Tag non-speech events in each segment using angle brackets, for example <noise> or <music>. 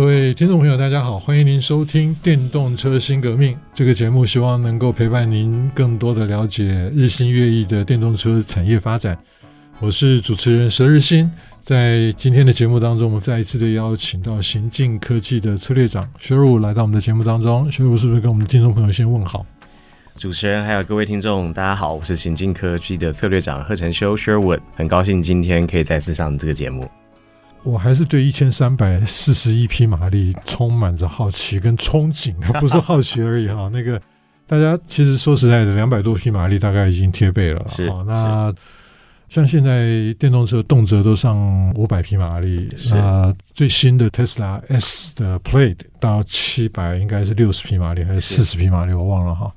各位听众朋友，大家好，欢迎您收听《电动车新革命》这个节目，希望能够陪伴您更多的了解日新月异的电动车产业发展。我是主持人佘日新，在今天的节目当中，我们再一次的邀请到行进科技的策略长 Sherwood 来到我们的节目当中。Sherwood 是不是跟我们听众朋友先问好？主持人还有各位听众，大家好，我是行进科技的策略长贺晨修 Sherwood，很高兴今天可以再次上这个节目。我还是对一千三百四十一匹马力充满着好奇跟憧憬啊，<laughs> 不是好奇而已哈。那个大家其实说实在的，两百多匹马力大概已经贴背了。是，那像现在电动车动辄都上五百匹马力，那最新的 Tesla S 的 Plaid 到七百应该是六十匹马力还是四十匹马力，我忘了哈。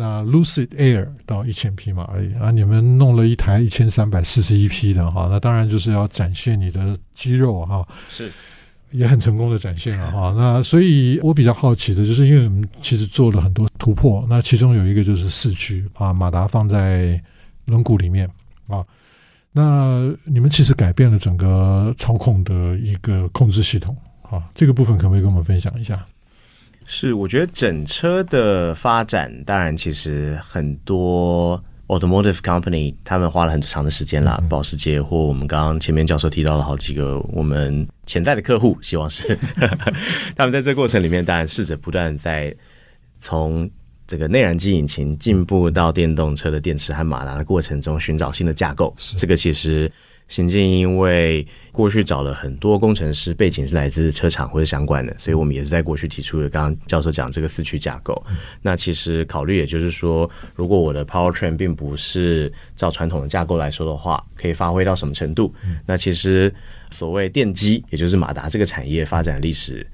那 Lucid Air 到一千匹马力啊，你们弄了一台一千三百四十一匹的哈，那当然就是要展现你的肌肉哈，是也很成功的展现了哈。那所以我比较好奇的就是，因为我们其实做了很多突破，那其中有一个就是四驱啊，马达放在轮毂里面啊，那你们其实改变了整个操控的一个控制系统啊，这个部分可不可以跟我们分享一下？是，我觉得整车的发展，当然其实很多 automotive company 他们花了很长的时间啦，保时捷或我们刚刚前面教授提到了好几个我们潜在的客户，希望是 <laughs> 他们在这个过程里面，当然试着不断在从这个内燃机引擎进步到电动车的电池和马达的过程中寻找新的架构，这个其实。行进因为过去找了很多工程师，背景是来自车厂或者相关的，所以我们也是在过去提出了刚刚教授讲这个四驱架构。那其实考虑也就是说，如果我的 powertrain 并不是照传统的架构来说的话，可以发挥到什么程度？那其实所谓电机，也就是马达这个产业发展历史。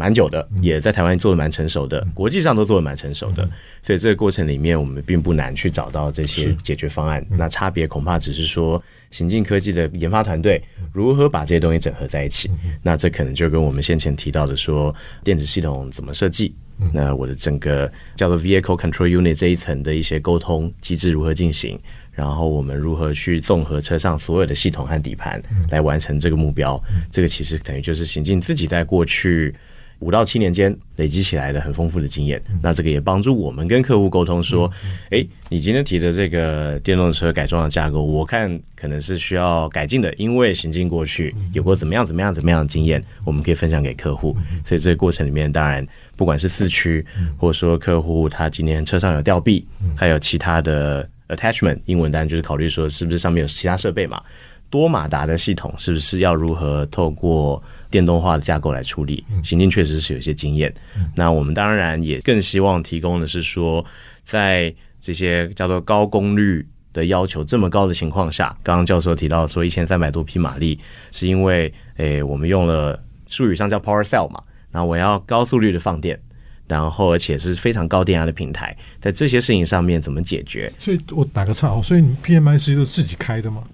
蛮久的，也在台湾做的蛮成熟的，国际上都做的蛮成熟的，所以这个过程里面，我们并不难去找到这些解决方案。那差别恐怕只是说，行进科技的研发团队如何把这些东西整合在一起。那这可能就跟我们先前提到的说，电子系统怎么设计，那我的整个叫做 Vehicle Control Unit 这一层的一些沟通机制如何进行，然后我们如何去综合车上所有的系统和底盘来完成这个目标。这个其实等于就是行进自己在过去。五到七年间累积起来的很丰富的经验，那这个也帮助我们跟客户沟通说，诶，你今天提的这个电动车改装的架构，我看可能是需要改进的，因为行进过去有过怎么样怎么样怎么样的经验，我们可以分享给客户。所以这个过程里面，当然不管是四驱，或者说客户他今天车上有吊臂，还有其他的 attachment，英文单就是考虑说是不是上面有其他设备嘛，多马达的系统是不是要如何透过电动化的架构来处理，行进确实是有一些经验。那我们当然也更希望提供的是说，在这些叫做高功率的要求这么高的情况下，刚刚教授提到说一千三百多匹马力，是因为诶我们用了术语上叫 Power Cell 嘛，那我要高速率的放电，然后而且是非常高电压的平台，在这些事情上面怎么解决？所以我打个岔哦，所以你都是自己开的吗？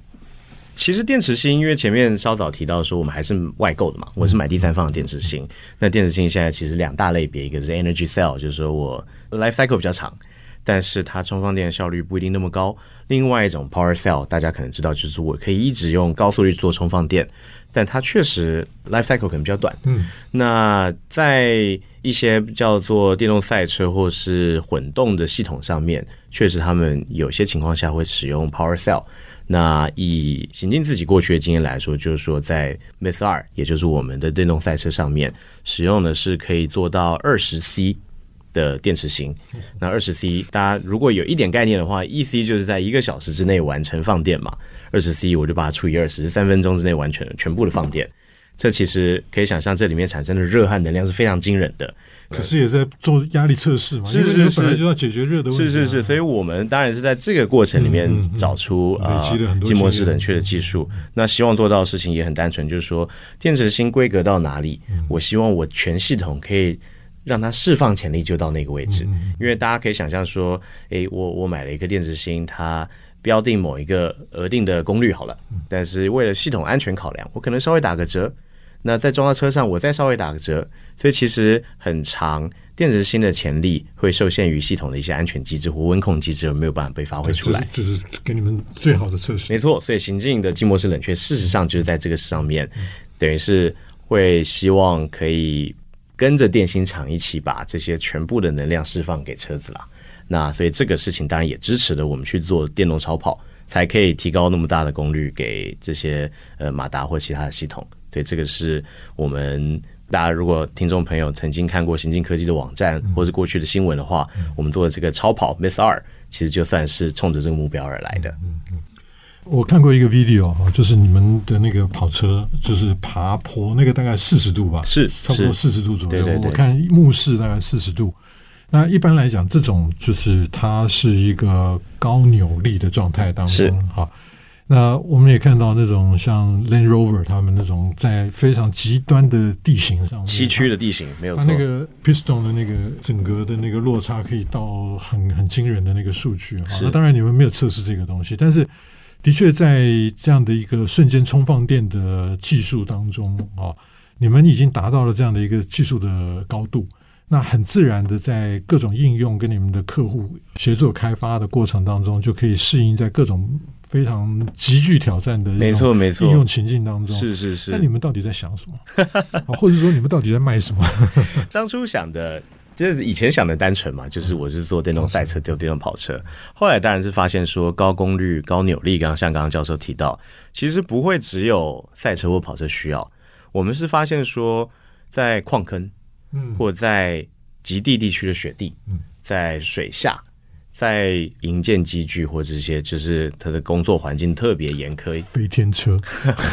其实电池芯，因为前面稍早提到说我们还是外购的嘛，我是买第三方的电池芯。那电池芯现在其实两大类别，一个是 Energy Cell，就是说我 Life Cycle 比较长，但是它充放电的效率不一定那么高。另外一种 Power Cell，大家可能知道，就是我可以一直用高速率做充放电，但它确实 Life Cycle 可能比较短。嗯，那在一些叫做电动赛车或是混动的系统上面，确实他们有些情况下会使用 Power Cell。那以行进自己过去的经验来说，就是说在 Myth R，也就是我们的电动赛车上面，使用的是可以做到二十 C 的电池型。那二十 C，大家如果有一点概念的话，一 C 就是在一个小时之内完成放电嘛，二十 C 我就把它除以二十，三分钟之内完成全部的放电。这其实可以想象，这里面产生的热和能量是非常惊人的。可是也在做压力测试嘛，是是是，本来就要解决热的问题，啊。是是是，所以我们当然是在这个过程里面找出啊，静默式冷却的技术。那希望做到的事情也很单纯，就是说电池芯规格到哪里，我希望我全系统可以让它释放潜力就到那个位置。因为大家可以想象说，诶，我我买了一个电池芯，它标定某一个额定的功率好了，但是为了系统安全考量，我可能稍微打个折。那再装到车上，我再稍微打个折。所以其实很长，电池芯的潜力会受限于系统的一些安全机制或温控机制，而没有办法被发挥出来。就是给你们最好的测试。没错，所以行进的静默式冷却，事实上就是在这个上面，等于是会希望可以跟着电芯厂一起把这些全部的能量释放给车子啦。那所以这个事情当然也支持了我们去做电动超跑，才可以提高那么大的功率给这些呃马达或其他的系统。对，这个是我们大家如果听众朋友曾经看过行进科技的网站或是过去的新闻的话，嗯、我们做的这个超跑 Miss 二其实就算是冲着这个目标而来的。嗯嗯，我看过一个 video 啊，就是你们的那个跑车就是爬坡，那个大概四十度吧，是差不多四十度左右。对对对，我看目视大概四十度。那一般来讲，这种就是它是一个高扭力的状态当中，哈。那我们也看到那种像 Land Rover 他们那种在非常极端的地形上面，崎岖的地形没有错。那个 piston 的那个整个的那个落差可以到很很惊人的那个数据哈。那当然你们没有测试这个东西，但是的确在这样的一个瞬间充放电的技术当中啊，你们已经达到了这样的一个技术的高度。那很自然的，在各种应用跟你们的客户协作开发的过程当中，就可以适应在各种非常极具挑战的没错没错应用情境当中。是是是。那你们到底在想什么？<laughs> 或者说你们到底在卖什么？<laughs> 当初想的，就是以前想的单纯嘛，就是我是做电动赛车、做电动跑车。后来当然是发现说高功率、高扭力，刚刚像刚刚教授提到，其实不会只有赛车或跑车需要。我们是发现说，在矿坑。嗯或在极地地区的雪地，在水下，在营建机具或这些，就是它的工作环境特别严苛。飞天车，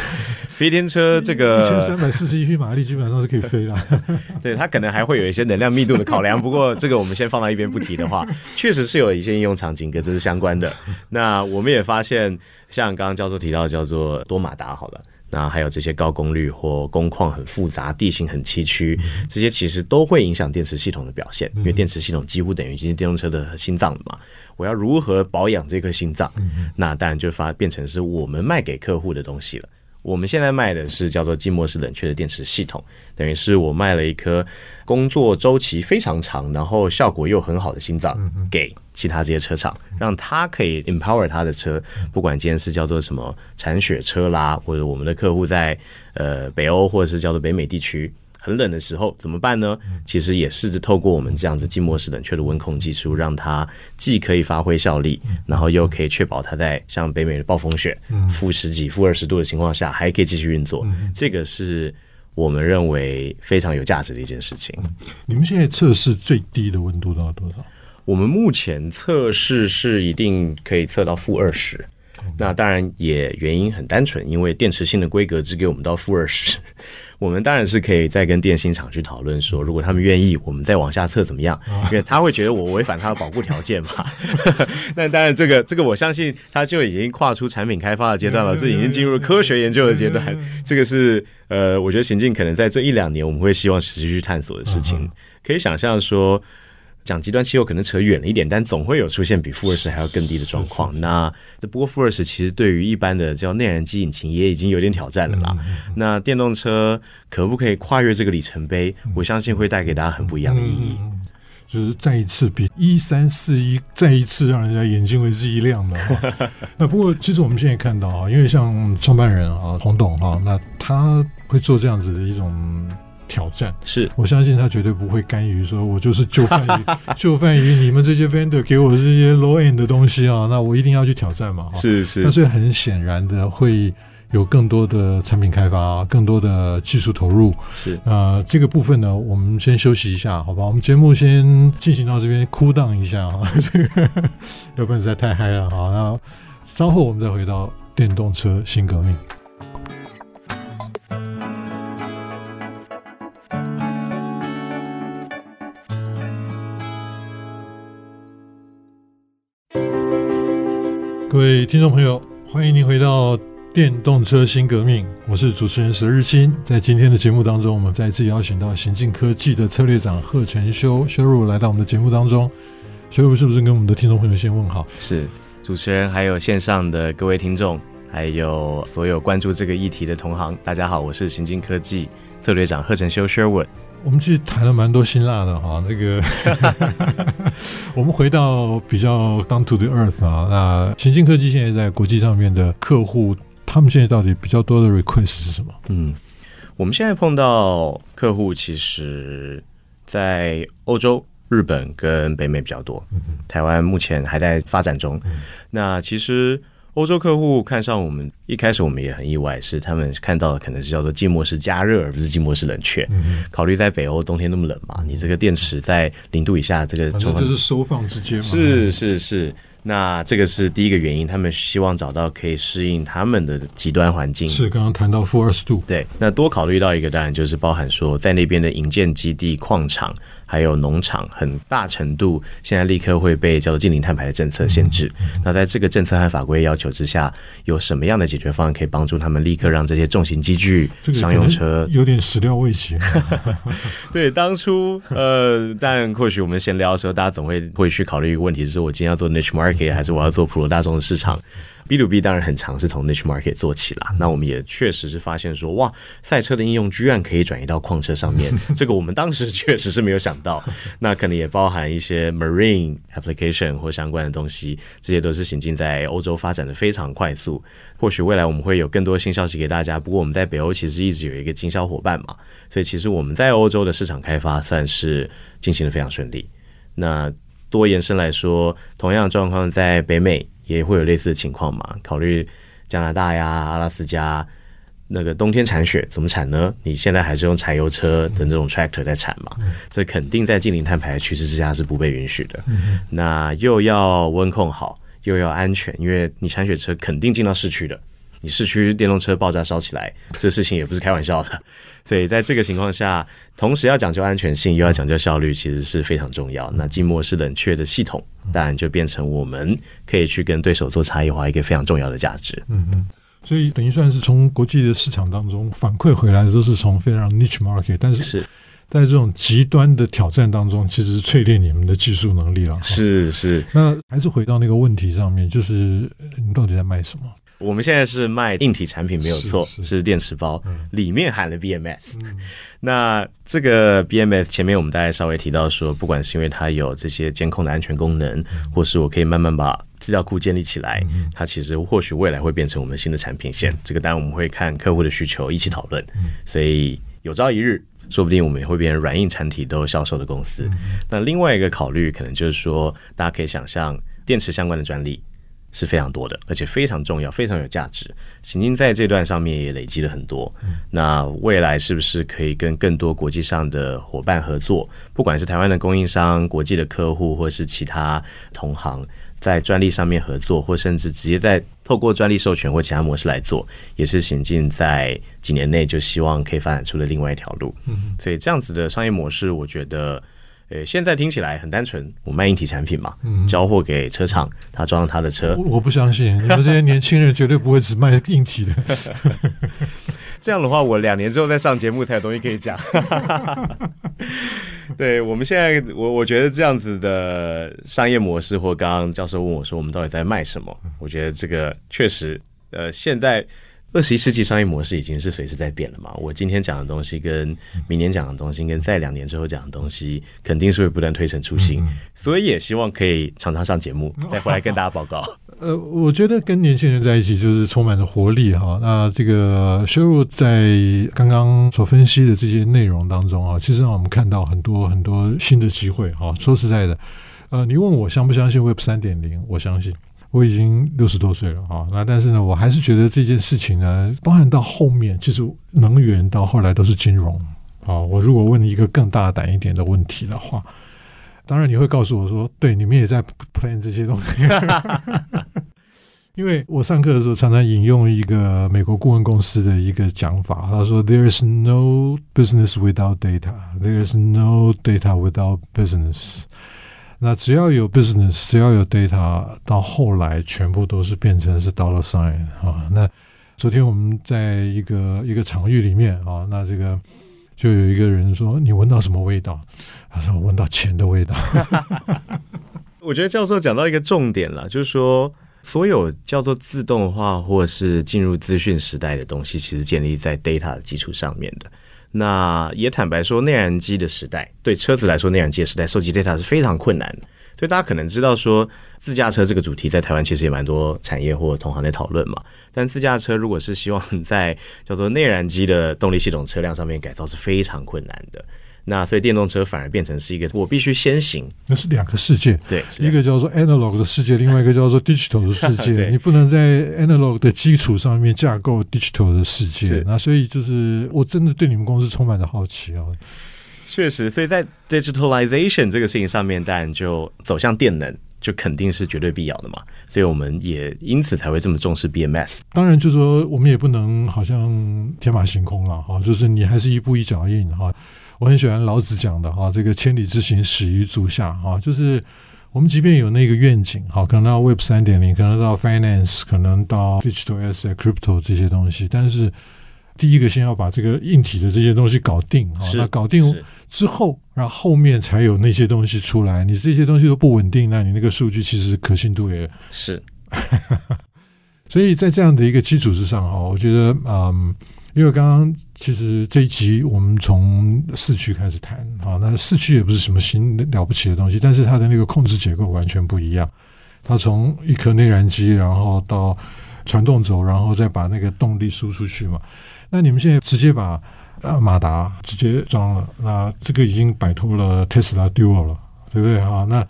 <laughs> 飞天车这个一千三百四十一匹马力基本上是可以飞的。<laughs> 对，它可能还会有一些能量密度的考量，不过这个我们先放到一边不提的话，<laughs> 确实是有一些应用场景跟这是相关的。那我们也发现，像刚刚教授提到叫做多马达，好了。那还有这些高功率或工况很复杂、地形很崎岖，这些其实都会影响电池系统的表现，因为电池系统几乎等于今天电动车的心脏了嘛。我要如何保养这颗心脏？那当然就发变成是我们卖给客户的东西了。我们现在卖的是叫做静默式冷却的电池系统，等于是我卖了一颗工作周期非常长，然后效果又很好的心脏给其他这些车厂，让他可以 empower 他的车，不管今天是叫做什么铲雪车啦，或者我们的客户在呃北欧或者是叫做北美地区。很冷的时候怎么办呢？其实也试着透过我们这样子静默式冷却的温控技术，让它既可以发挥效力，然后又可以确保它在像北美的暴风雪、负十几、负二十度的情况下还可以继续运作。这个是我们认为非常有价值的一件事情。你们现在测试最低的温度到多少？我们目前测试是一定可以测到负二十。那当然也原因很单纯，因为电池芯的规格只给我们到负二十。我们当然是可以再跟电信厂去讨论说，如果他们愿意，我们再往下测怎么样？因为他会觉得我违反他的保护条件嘛。<laughs> 那当然，这个这个我相信他就已经跨出产品开发的阶段了，这已经进入了科学研究的阶段。这个是呃，我觉得行进可能在这一两年我们会希望持续去探索的事情。可以想象说。讲极端气候可能扯远了一点，但总会有出现比负二十还要更低的状况。那不过负二十其实对于一般的叫内燃机引擎也已经有点挑战了啦。那电动车可不可以跨越这个里程碑？我相信会带给大家很不一样的意义。就是再一次比一三四一再一次让人家眼睛为之一亮的。<laughs> 那不过其实我们现在看到啊，因为像创办人啊洪董哈，那他会做这样子的一种。挑战是我相信他绝对不会甘于说，我就是就范于 <laughs> 就范于你们这些 vendor 给我这些 low end 的东西啊，那我一定要去挑战嘛。是是，那所以很显然的会有更多的产品开发，更多的技术投入。是呃，这个部分呢，我们先休息一下，好吧？我们节目先进行到这边，cool down 一下啊，这 <laughs> 个要不然实在太嗨了。好，那稍后我们再回到电动车新革命。各位听众朋友，欢迎您回到电动车新革命，我是主持人石日新。在今天的节目当中，我们再次邀请到行进科技的策略长贺承修修儒来到我们的节目当中。修儒是不是跟我们的听众朋友先问好？是，主持人，还有线上的各位听众，还有所有关注这个议题的同行，大家好，我是行进科技策略长贺承修 s h e r。我们其实谈了蛮多辛辣的哈，这个 <laughs> 我们回到比较 down to the earth 啊，那行进科技现在在国际上面的客户，他们现在到底比较多的 request 是什么？嗯，我们现在碰到客户，其实在欧洲。日本跟北美比较多，台湾目前还在发展中。那其实欧洲客户看上我们，一开始我们也很意外，是他们看到的可能是叫做静默式加热，而不是静默式冷却。考虑在北欧冬天那么冷嘛，你这个电池在零度以下，这个就是收放之间嘛。是是是。那这个是第一个原因，他们希望找到可以适应他们的极端环境。是刚刚谈到负二十度，对。那多考虑到一个，当然就是包含说，在那边的营建基地、矿场还有农场，很大程度现在立刻会被叫做近零碳排的政策限制。那在这个政策和法规要求之下，有什么样的解决方案可以帮助他们立刻让这些重型机具、商用车有点始料未及？<laughs> <laughs> 对，当初呃，但或许我们闲聊的时候，大家总会会去考虑一个问题，是我今天要做 niche market。还是我要做普罗大众的市场，B to B 当然很常是从 niche market 做起啦。那我们也确实是发现说，哇，赛车的应用居然可以转移到矿车上面，<laughs> 这个我们当时确实是没有想到。那可能也包含一些 marine application 或相关的东西，这些都是行进在欧洲发展的非常快速。或许未来我们会有更多新消息给大家。不过我们在北欧其实一直有一个经销伙伴嘛，所以其实我们在欧洲的市场开发算是进行的非常顺利。那多延伸来说，同样的状况在北美也会有类似的情况嘛？考虑加拿大呀、阿拉斯加，那个冬天铲雪怎么铲呢？你现在还是用柴油车的这种 tractor 在铲嘛？这肯定在近零碳排的趋势之下是不被允许的。那又要温控好，又要安全，因为你铲雪车肯定进到市区的。你市区电动车爆炸烧起来，这事情也不是开玩笑的。<laughs> 所以在这个情况下，同时要讲究安全性，又要讲究效率，其实是非常重要。那静默式冷却的系统，当然就变成我们可以去跟对手做差异化一个非常重要的价值。嗯嗯，所以等于算是从国际的市场当中反馈回来的，都是从非常 niche market，但是是在这种极端的挑战当中，其实是淬炼你们的技术能力了。是是，那还是回到那个问题上面，就是你到底在卖什么？我们现在是卖硬体产品，没有错，是，电池包，嗯、里面含了 BMS。嗯、那这个 BMS 前面我们大概稍微提到说，不管是因为它有这些监控的安全功能，嗯、或是我可以慢慢把资料库建立起来，嗯、它其实或许未来会变成我们新的产品线。嗯、这个当然我们会看客户的需求一起讨论。嗯、所以有朝一日，说不定我们也会变成软硬产体都销售的公司。嗯、那另外一个考虑，可能就是说，大家可以想象电池相关的专利。是非常多的，而且非常重要，非常有价值。行经在这段上面也累积了很多。嗯、那未来是不是可以跟更多国际上的伙伴合作？不管是台湾的供应商、国际的客户，或是其他同行，在专利上面合作，或甚至直接在透过专利授权或其他模式来做，也是行进在几年内就希望可以发展出的另外一条路。嗯，所以这样子的商业模式，我觉得。呃，现在听起来很单纯，我卖硬体产品嘛，嗯、交货给车厂，他装上他的车。我，我不相信，你们这些年轻人绝对不会只卖硬体的。<laughs> 这样的话，我两年之后再上节目才有东西可以讲。<laughs> 对，我们现在，我我觉得这样子的商业模式，或刚刚教授问我说，我们到底在卖什么？我觉得这个确实，呃，现在。二十一世纪商业模式已经是随时在变了嘛？我今天讲的东西跟明年讲的东西，跟在两年之后讲的东西，肯定是会不断推陈出新。所以也希望可以常常上节目，再回来跟大家报告。<laughs> 呃，我觉得跟年轻人在一起就是充满着活力哈。那这个 Sherwood 在刚刚所分析的这些内容当中啊，其实让我们看到很多很多新的机会哈。说实在的，呃，你问我相不相信 Web 三点零，我相信。我已经六十多岁了啊，那但是呢，我还是觉得这件事情呢，包含到后面，其实能源到后来都是金融啊。我如果问一个更大胆一点的问题的话，当然你会告诉我说，对，你们也在 plan 这些东西。<laughs> 因为我上课的时候常常引用一个美国顾问公司的一个讲法，他说：“There is no business without data. There is no data without business.” 那只要有 business，只要有 data，到后来全部都是变成是 dollar sign 啊。那昨天我们在一个一个场域里面啊，那这个就有一个人说：“你闻到什么味道？”他说：“我闻到钱的味道。<laughs> ”我觉得教授讲到一个重点了，就是说，所有叫做自动化或者是进入资讯时代的东西，其实建立在 data 的基础上面的。那也坦白说，内燃机的时代对车子来说，内燃机的时代收集 data 是非常困难的。所以大家可能知道说，自驾车这个主题在台湾其实也蛮多产业或同行在讨论嘛。但自驾车如果是希望在叫做内燃机的动力系统车辆上面改造是非常困难的。那所以电动车反而变成是一个我必须先行，那是两个世界，对，一个叫做 analog 的世界，另外一个叫做 digital 的世界。<laughs> 你不能在 analog 的基础上面架构 digital 的世界。那所以就是我真的对你们公司充满着好奇啊。确实，所以在 digitalization 这个事情上面，当然就走向电能，就肯定是绝对必要的嘛。所以我们也因此才会这么重视 BMS。当然，就是说我们也不能好像天马行空了哈，就是你还是一步一脚印哈。我很喜欢老子讲的哈，这个千里之行，始于足下哈。就是我们即便有那个愿景，好，可能到 Web 三点零，可能到 Finance，可能到 Digital Asset、Crypto 这些东西，但是第一个先要把这个硬体的这些东西搞定啊。那搞定之后，然后后面才有那些东西出来。你这些东西都不稳定，那你那个数据其实可信度也是。<laughs> 所以在这样的一个基础之上啊，我觉得嗯。因为刚刚其实这一集我们从四驱开始谈啊，那四驱也不是什么新了不起的东西，但是它的那个控制结构完全不一样。它从一颗内燃机，然后到传动轴，然后再把那个动力输出去嘛。那你们现在直接把呃马达直接装了，那这个已经摆脱了 Tesla Dual 了，对不对啊？那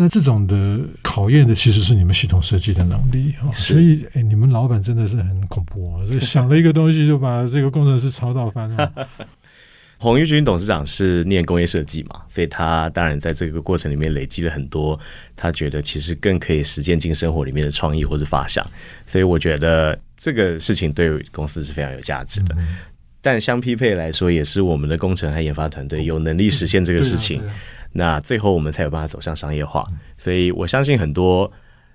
那这种的考验的其实是你们系统设计的能力啊，所以哎，你们老板真的是很恐怖啊！就 <laughs> 想了一个东西就把这个工程师抄到翻了。<laughs> 洪玉军董事长是念工业设计嘛，所以他当然在这个过程里面累积了很多，他觉得其实更可以实践进生活里面的创意或者发想，所以我觉得这个事情对公司是非常有价值的。但相匹配来说，也是我们的工程和研发团队有能力实现这个事情。那最后我们才有办法走向商业化，所以我相信很多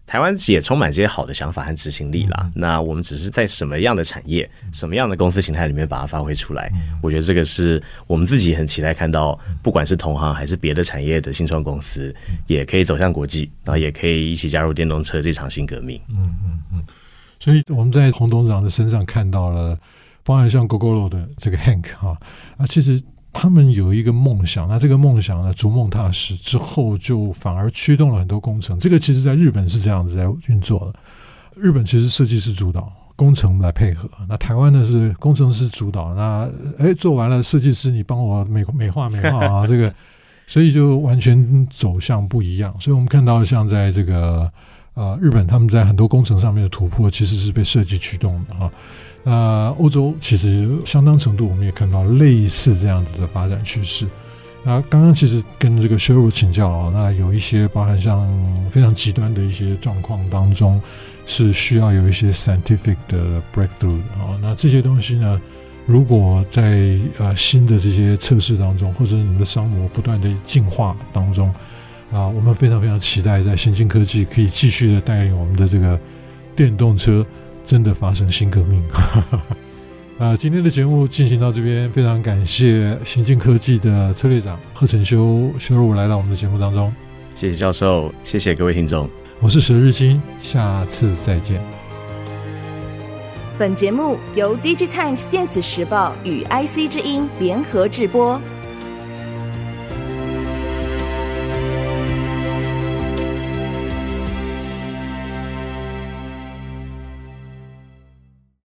台湾也充满这些好的想法和执行力啦。那我们只是在什么样的产业、什么样的公司形态里面把它发挥出来，我觉得这个是我们自己很期待看到，不管是同行还是别的产业的新创公司，也可以走向国际，然后也可以一起加入电动车这场新革命。嗯嗯嗯。所以我们在洪董事长的身上看到了，包含像 Gogoro 的这个 Hank 哈啊，其实。他们有一个梦想，那这个梦想呢，逐梦踏实之后，就反而驱动了很多工程。这个其实在日本是这样子在运作的。日本其实设计师主导，工程来配合。那台湾呢是工程师主导。那哎，做完了，设计师你帮我美美化美化啊，这个，<laughs> 所以就完全走向不一样。所以我们看到像在这个呃日本，他们在很多工程上面的突破，其实是被设计驱动的啊。那欧洲其实相当程度，我们也看到类似这样子的发展趋势。那刚刚其实跟这个 Sheryl 请教啊，那有一些包含像非常极端的一些状况当中，是需要有一些 scientific 的 breakthrough 啊。那这些东西呢，如果在呃新的这些测试当中，或者你们的商模不断的进化当中啊，我们非常非常期待在先进科技可以继续的带领我们的这个电动车。真的发生新革命 <laughs> 啊！今天的节目进行到这边，非常感谢行进科技的策略长贺成修修儒来到我们的节目当中。谢谢教授，谢谢各位听众，我是石日新，下次再见。本节目由 DigiTimes 电子时报与 IC 之音联合制播。